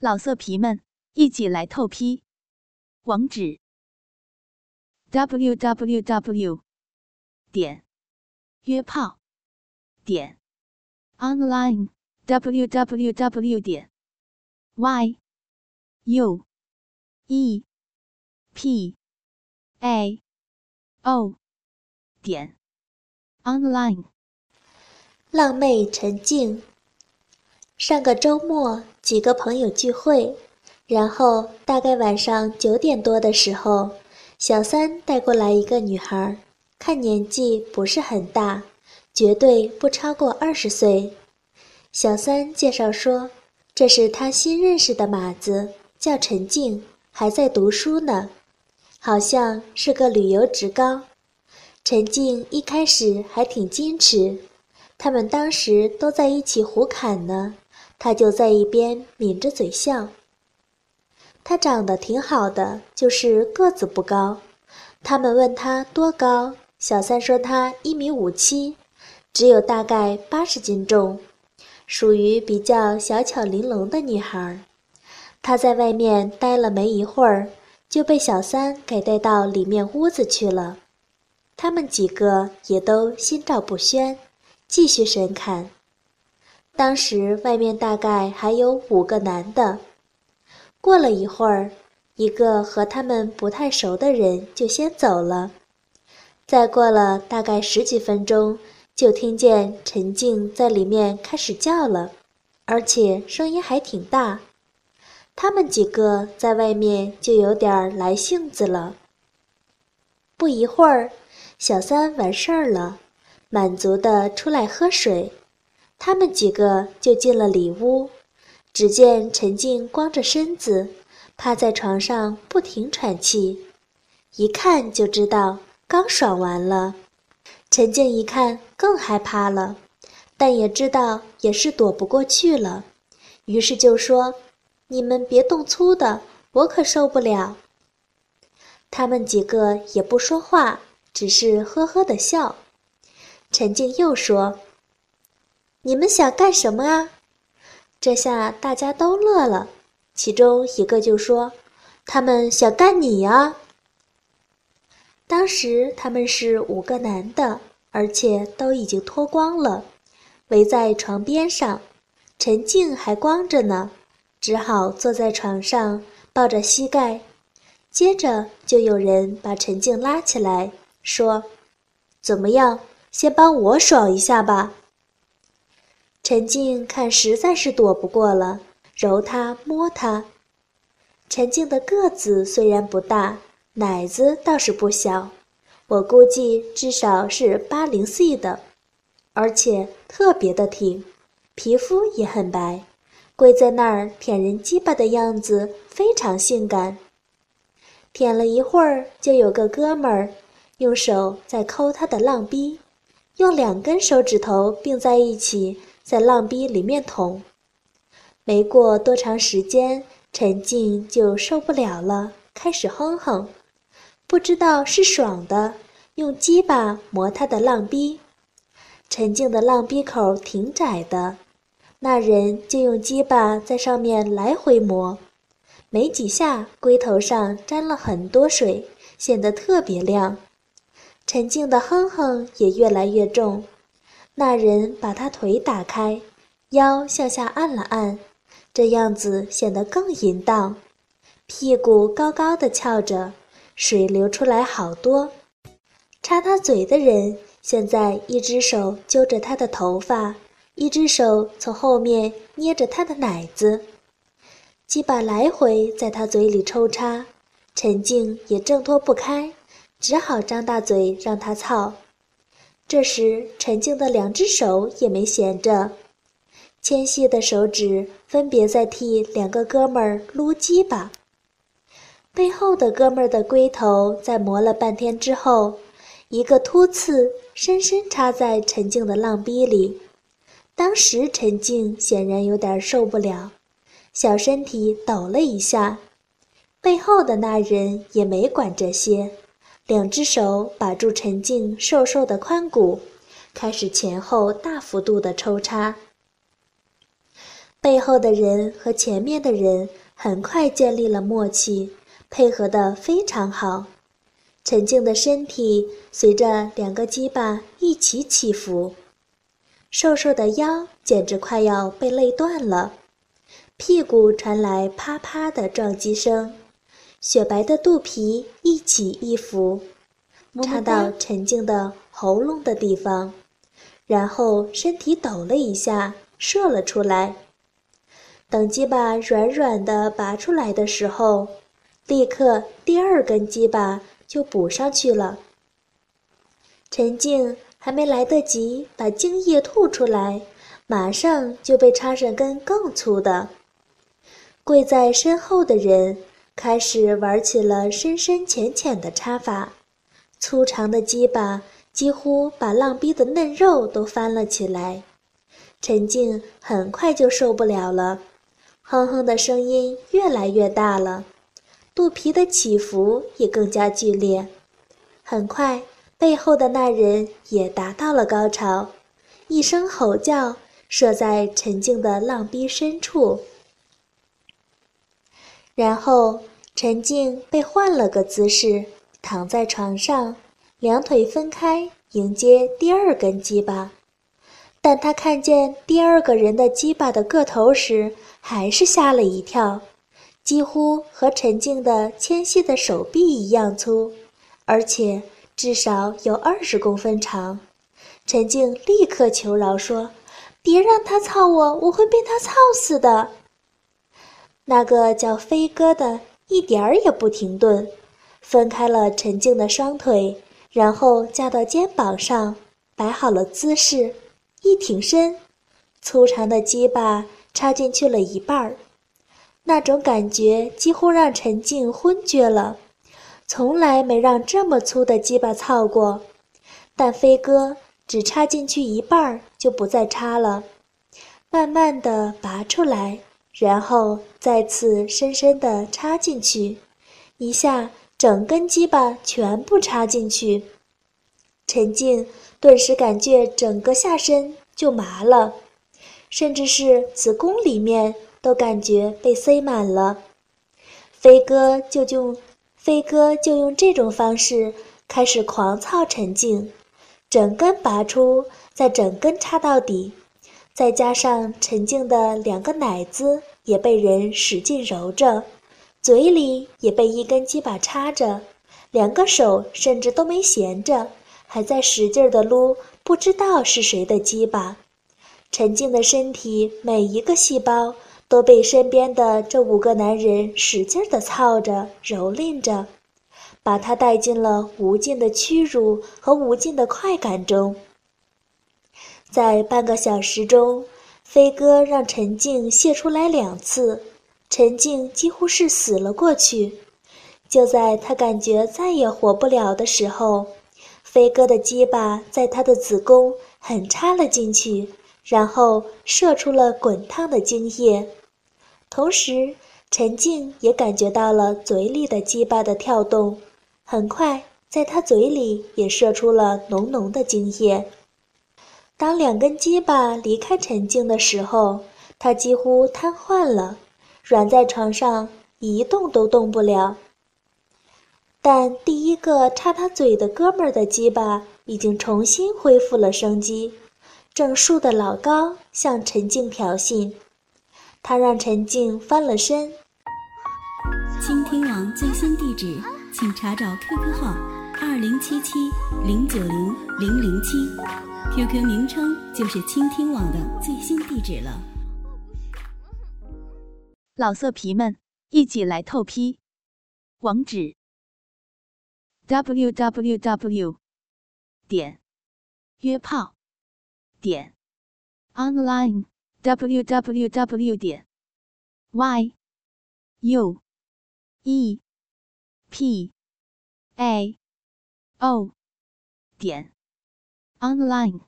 老色皮们，一起来透批！网址：w w w 点约炮点 online w w w 点 y u e p a o 点 online。浪妹陈静，上个周末几个朋友聚会，然后大概晚上九点多的时候，小三带过来一个女孩，看年纪不是很大，绝对不超过二十岁。小三介绍说，这是他新认识的马子，叫陈静，还在读书呢，好像是个旅游职高。陈静一开始还挺矜持。他们当时都在一起胡侃呢，他就在一边抿着嘴笑。他长得挺好的，就是个子不高。他们问他多高，小三说他一米五七，只有大概八十斤重，属于比较小巧玲珑的女孩。她在外面待了没一会儿，就被小三给带到里面屋子去了。他们几个也都心照不宣。继续神看。当时外面大概还有五个男的。过了一会儿，一个和他们不太熟的人就先走了。再过了大概十几分钟，就听见陈静在里面开始叫了，而且声音还挺大。他们几个在外面就有点来兴子了。不一会儿，小三完事儿了。满足的出来喝水，他们几个就进了里屋。只见陈静光着身子，趴在床上不停喘气，一看就知道刚爽完了。陈静一看更害怕了，但也知道也是躲不过去了，于是就说：“你们别动粗的，我可受不了。”他们几个也不说话，只是呵呵的笑。陈静又说：“你们想干什么啊？”这下大家都乐了。其中一个就说：“他们想干你呀。”当时他们是五个男的，而且都已经脱光了，围在床边上。陈静还光着呢，只好坐在床上抱着膝盖。接着就有人把陈静拉起来，说：“怎么样？”先帮我爽一下吧。陈静看实在是躲不过了，揉他摸他。陈静的个子虽然不大，奶子倒是不小，我估计至少是八零 C 的，而且特别的挺，皮肤也很白，跪在那儿舔人鸡巴的样子非常性感。舔了一会儿，就有个哥们儿用手在抠他的浪逼。用两根手指头并在一起，在浪逼里面捅。没过多长时间，陈静就受不了了，开始哼哼，不知道是爽的，用鸡巴磨他的浪逼。陈静的浪逼口挺窄的，那人就用鸡巴在上面来回磨，没几下，龟头上沾了很多水，显得特别亮。陈静的哼哼也越来越重，那人把他腿打开，腰向下按了按，这样子显得更淫荡，屁股高高的翘着，水流出来好多。插他嘴的人现在一只手揪着他的头发，一只手从后面捏着他的奶子，鸡巴来回在他嘴里抽插，陈静也挣脱不开。只好张大嘴让他操。这时，陈静的两只手也没闲着，纤细的手指分别在替两个哥们儿撸鸡巴。背后的哥们儿的龟头在磨了半天之后，一个突刺深深插在陈静的浪逼里。当时陈静显然有点受不了，小身体抖了一下。背后的那人也没管这些。两只手把住陈静瘦瘦的髋骨，开始前后大幅度的抽插。背后的人和前面的人很快建立了默契，配合得非常好。陈静的身体随着两个鸡巴一起起伏，瘦瘦的腰简直快要被累断了，屁股传来啪啪的撞击声，雪白的肚皮一起一伏，插到陈静的喉咙的地方，然后身体抖了一下，射了出来。等鸡巴软软的拔出来的时候，立刻第二根鸡巴。就补上去了。陈静还没来得及把精液吐出来，马上就被插上根更粗的。跪在身后的人开始玩起了深深浅浅的插法，粗长的鸡巴几乎把浪逼的嫩肉都翻了起来。陈静很快就受不了了，哼哼的声音越来越大了。肚皮的起伏也更加剧烈，很快，背后的那人也达到了高潮，一声吼叫射在陈静的浪逼深处，然后陈静被换了个姿势，躺在床上，两腿分开迎接第二根鸡巴，但他看见第二个人的鸡巴的个头时，还是吓了一跳。几乎和陈静的纤细的手臂一样粗，而且至少有二十公分长。陈静立刻求饶说：“别让他操我，我会被他操死的。”那个叫飞哥的一点儿也不停顿，分开了陈静的双腿，然后架到肩膀上，摆好了姿势，一挺身，粗长的鸡巴插进去了一半儿。那种感觉几乎让陈静昏厥了，从来没让这么粗的鸡巴操过。但飞哥只插进去一半儿就不再插了，慢慢的拔出来，然后再次深深的插进去，一下整根鸡巴全部插进去。陈静顿时感觉整个下身就麻了，甚至是子宫里面。都感觉被塞满了，飞哥就用飞哥就用这种方式开始狂操陈静，整根拔出，再整根插到底，再加上陈静的两个奶子也被人使劲揉着，嘴里也被一根鸡巴插着，两个手甚至都没闲着，还在使劲的撸，不知道是谁的鸡巴。陈静的身体每一个细胞。都被身边的这五个男人使劲地操着、蹂躏着，把他带进了无尽的屈辱和无尽的快感中。在半个小时中，飞哥让陈静泄出来两次，陈静几乎是死了过去。就在他感觉再也活不了的时候，飞哥的鸡巴在他的子宫狠插了进去，然后射出了滚烫的精液。同时，陈静也感觉到了嘴里的鸡巴的跳动，很快，在他嘴里也射出了浓浓的精液。当两根鸡巴离开陈静的时候，他几乎瘫痪了，软在床上一动都动不了。但第一个插他嘴的哥们儿的鸡巴已经重新恢复了生机，正竖得老高，向陈静挑衅。他让陈静翻了身。倾听网最新地址，请查找 QQ 号二零七七零九零零零七，QQ 名称就是倾听网的最新地址了。老色皮们，一起来透批！网址：w w w. 点约炮点 online。www 点 y u e p a o 点 online。